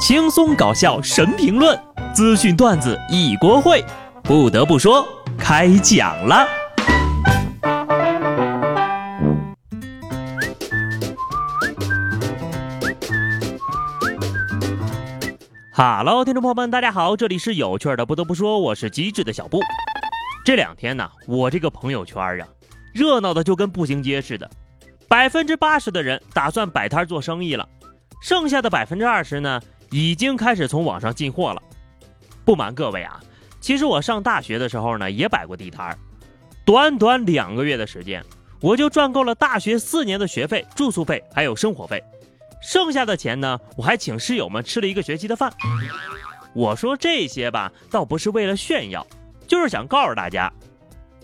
轻松搞笑神评论，资讯段子一锅烩。不得不说，开讲了。哈喽，听众朋友们，大家好，这里是有趣的。不得不说，我是机智的小布。这两天呢，我这个朋友圈啊，热闹的就跟步行街似的。百分之八十的人打算摆摊做生意了，剩下的百分之二十呢，已经开始从网上进货了。不瞒各位啊，其实我上大学的时候呢，也摆过地摊儿，短短两个月的时间，我就赚够了大学四年的学费、住宿费还有生活费，剩下的钱呢，我还请室友们吃了一个学期的饭。我说这些吧，倒不是为了炫耀，就是想告诉大家，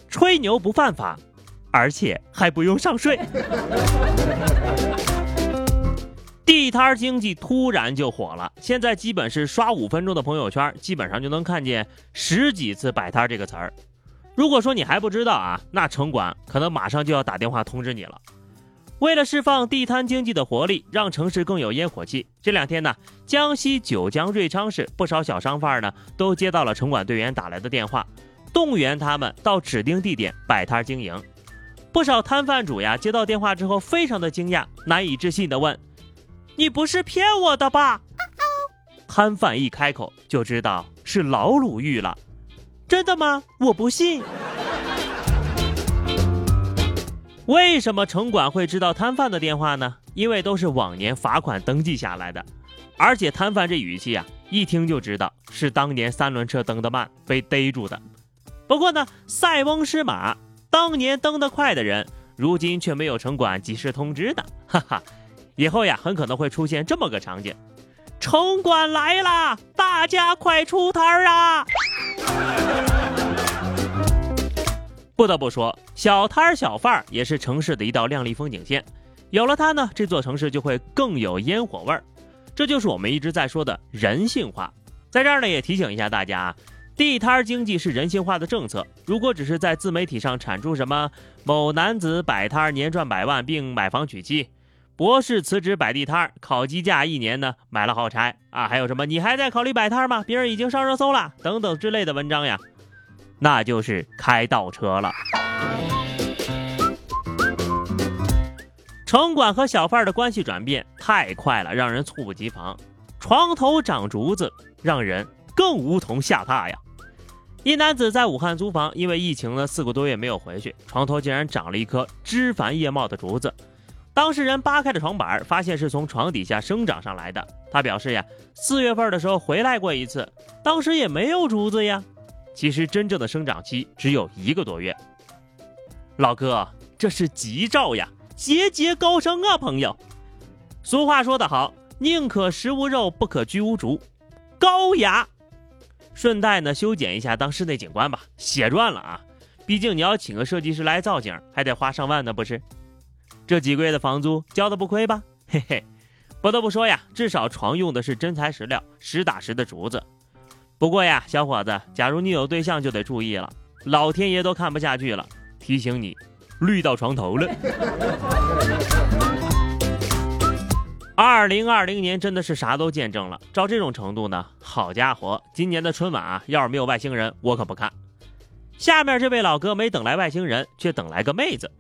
吹牛不犯法。而且还不用上税，地摊经济突然就火了。现在基本是刷五分钟的朋友圈，基本上就能看见十几次“摆摊”这个词儿。如果说你还不知道啊，那城管可能马上就要打电话通知你了。为了释放地摊经济的活力，让城市更有烟火气，这两天呢，江西九江瑞昌市不少小商贩呢都接到了城管队员打来的电话，动员他们到指定地点摆摊经营。不少摊贩主呀，接到电话之后，非常的惊讶，难以置信的问：“你不是骗我的吧？”摊贩一开口就知道是老鲁豫了。真的吗？我不信。为什么城管会知道摊贩的电话呢？因为都是往年罚款登记下来的，而且摊贩这语气啊，一听就知道是当年三轮车蹬得慢被逮住的。不过呢，塞翁失马。当年蹬得快的人，如今却没有城管及时通知的，哈哈！以后呀，很可能会出现这么个场景：城管来啦，大家快出摊儿啊！不得不说，小摊儿小贩儿也是城市的一道亮丽风景线，有了它呢，这座城市就会更有烟火味儿。这就是我们一直在说的人性化。在这儿呢，也提醒一下大家啊。地摊儿经济是人性化的政策。如果只是在自媒体上产出什么某男子摆摊年赚百万并买房娶妻，博士辞职摆地摊烤鸡架一年呢买了好柴啊，还有什么你还在考虑摆摊吗？别人已经上热搜了等等之类的文章呀，那就是开倒车了。城管和小贩的关系转变太快了，让人猝不及防。床头长竹子，让人更无从下榻呀。一男子在武汉租房，因为疫情呢四个多月没有回去，床头竟然长了一棵枝繁叶茂的竹子。当事人扒开了床板，发现是从床底下生长上来的。他表示呀，四月份的时候回来过一次，当时也没有竹子呀。其实真正的生长期只有一个多月。老哥，这是吉兆呀，节节高升啊，朋友。俗话说得好，宁可食无肉，不可居无竹，高雅。顺带呢修剪一下当室内景观吧，血赚了啊！毕竟你要请个设计师来造景，还得花上万呢，不是？这几个月的房租交的不亏吧？嘿嘿，不得不说呀，至少床用的是真材实料、实打实的竹子。不过呀，小伙子，假如你有对象就得注意了，老天爷都看不下去了，提醒你，绿到床头了。二零二零年真的是啥都见证了，照这种程度呢，好家伙，今年的春晚啊，要是没有外星人，我可不看。下面这位老哥没等来外星人，却等来个妹子。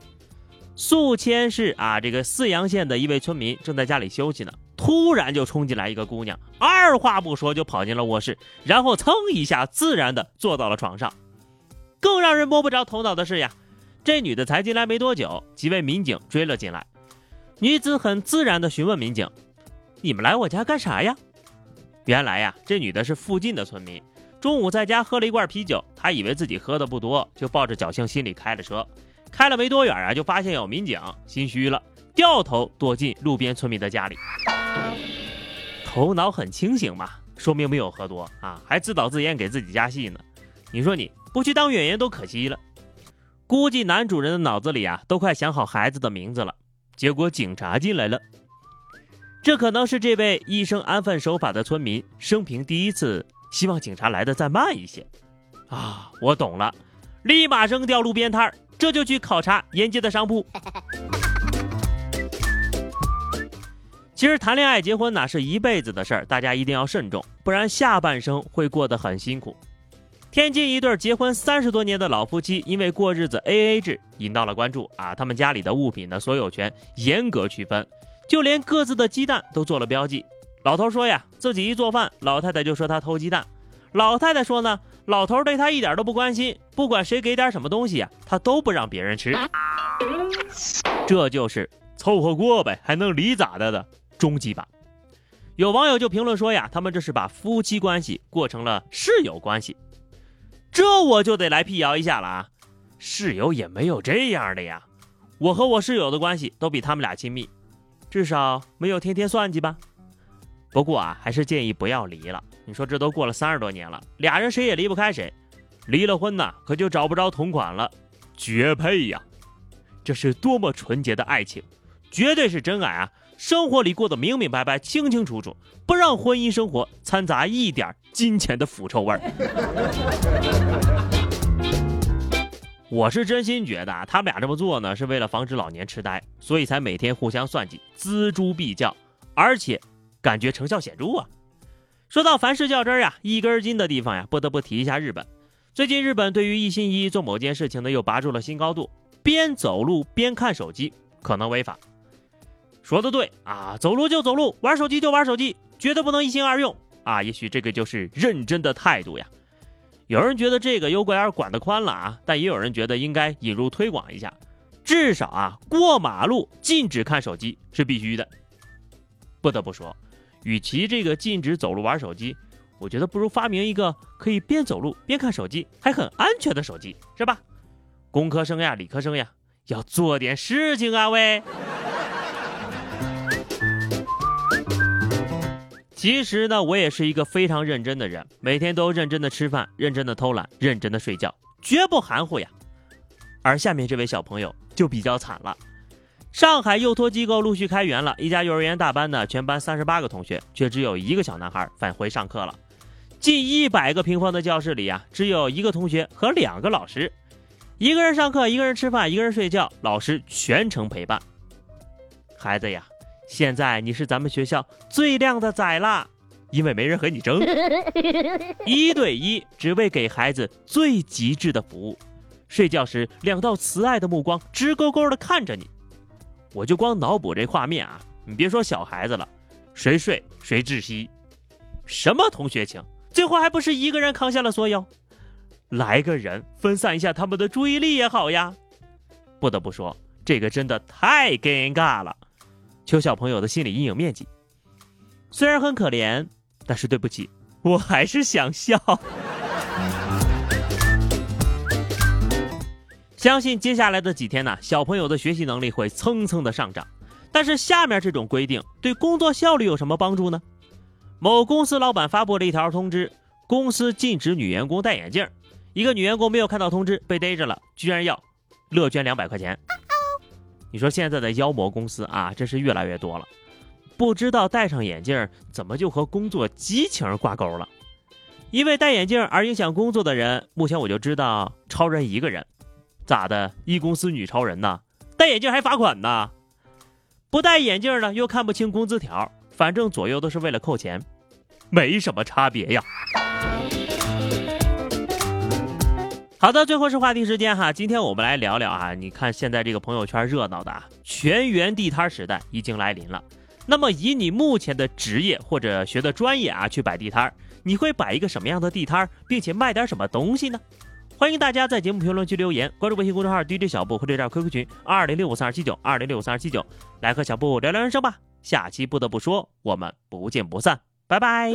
宿迁市啊，这个泗阳县的一位村民正在家里休息呢，突然就冲进来一个姑娘，二话不说就跑进了卧室，然后蹭一下自然的坐到了床上。更让人摸不着头脑的是呀，这女的才进来没多久，几位民警追了进来。女子很自然地询问民警：“你们来我家干啥呀？”原来呀，这女的是附近的村民，中午在家喝了一罐啤酒，她以为自己喝的不多，就抱着侥幸心理开了车。开了没多远啊，就发现有民警，心虚了，掉头躲进路边村民的家里。头脑很清醒嘛，说明没有喝多啊，还自导自演给自己加戏呢。你说你不去当演员都可惜了。估计男主人的脑子里啊，都快想好孩子的名字了。结果警察进来了，这可能是这位一生安分守法的村民生平第一次希望警察来的再慢一些。啊，我懂了，立马扔掉路边摊儿，这就去考察沿街的商铺。其实谈恋爱、结婚哪是一辈子的事儿，大家一定要慎重，不然下半生会过得很辛苦。天津一对结婚三十多年的老夫妻，因为过日子 A A 制引到了关注啊，他们家里的物品的所有权严格区分，就连各自的鸡蛋都做了标记。老头说呀，自己一做饭，老太太就说他偷鸡蛋；老太太说呢，老头对他一点都不关心，不管谁给点什么东西呀，他都不让别人吃。这就是凑合过呗，还能离咋的的。终极版，有网友就评论说呀，他们这是把夫妻关系过成了室友关系，这我就得来辟谣一下了啊！室友也没有这样的呀，我和我室友的关系都比他们俩亲密，至少没有天天算计吧。不过啊，还是建议不要离了。你说这都过了三十多年了，俩人谁也离不开谁，离了婚呢，可就找不着同款了，绝配呀！这是多么纯洁的爱情，绝对是真爱啊！生活里过得明明白白、清清楚楚，不让婚姻生活掺杂一点金钱的腐臭味儿。我是真心觉得啊，他们俩这么做呢，是为了防止老年痴呆，所以才每天互相算计、锱铢必较，而且感觉成效显著啊。说到凡事较真呀、一根筋的地方呀，不得不提一下日本。最近日本对于一心一意做某件事情呢，又拔出了新高度，边走路边看手机可能违法。说的对啊，走路就走路，玩手机就玩手机，绝对不能一心二用啊！也许这个就是认真的态度呀。有人觉得这个有点管得宽了啊，但也有人觉得应该引入推广一下，至少啊，过马路禁止看手机是必须的。不得不说，与其这个禁止走路玩手机，我觉得不如发明一个可以边走路边看手机还很安全的手机，是吧？工科生呀，理科生呀，要做点事情啊，喂！其实呢，我也是一个非常认真的人，每天都认真的吃饭，认真的偷懒，认真的睡觉，绝不含糊呀。而下面这位小朋友就比较惨了，上海幼托机构陆续开园了，一家幼儿园大班呢，全班三十八个同学，却只有一个小男孩返回上课了。近一百个平方的教室里啊，只有一个同学和两个老师，一个人上课，一个人吃饭，一个人睡觉，老师全程陪伴。孩子呀。现在你是咱们学校最靓的仔啦，因为没人和你争，一对一，只为给孩子最极致的服务。睡觉时，两道慈爱的目光直勾勾的看着你，我就光脑补这画面啊！你别说小孩子了，谁睡谁窒息，什么同学情，最后还不是一个人扛下了所有？来个人分散一下他们的注意力也好呀。不得不说，这个真的太尴尬了。求小朋友的心理阴影面积，虽然很可怜，但是对不起，我还是想笑。相信接下来的几天呢，小朋友的学习能力会蹭蹭的上涨。但是下面这种规定对工作效率有什么帮助呢？某公司老板发布了一条通知，公司禁止女员工戴眼镜。一个女员工没有看到通知，被逮着了，居然要乐捐两百块钱。你说现在的妖魔公司啊，真是越来越多了。不知道戴上眼镜怎么就和工作激情挂钩了？因为戴眼镜而影响工作的人，目前我就知道超人一个人。咋的？一公司女超人呐？戴眼镜还罚款呢？不戴眼镜呢，又看不清工资条，反正左右都是为了扣钱，没什么差别呀。好的，最后是话题时间哈。今天我们来聊聊啊，你看现在这个朋友圈热闹的啊，全员地摊时代已经来临了。那么以你目前的职业或者学的专业啊，去摆地摊，你会摆一个什么样的地摊，并且卖点什么东西呢？欢迎大家在节目评论区留言，关注微信公众号 DJ 小布或者加 QQ 群二零六五三二七九二零六五三二七九，来和小布聊聊人生吧。下期不得不说，我们不见不散，拜拜。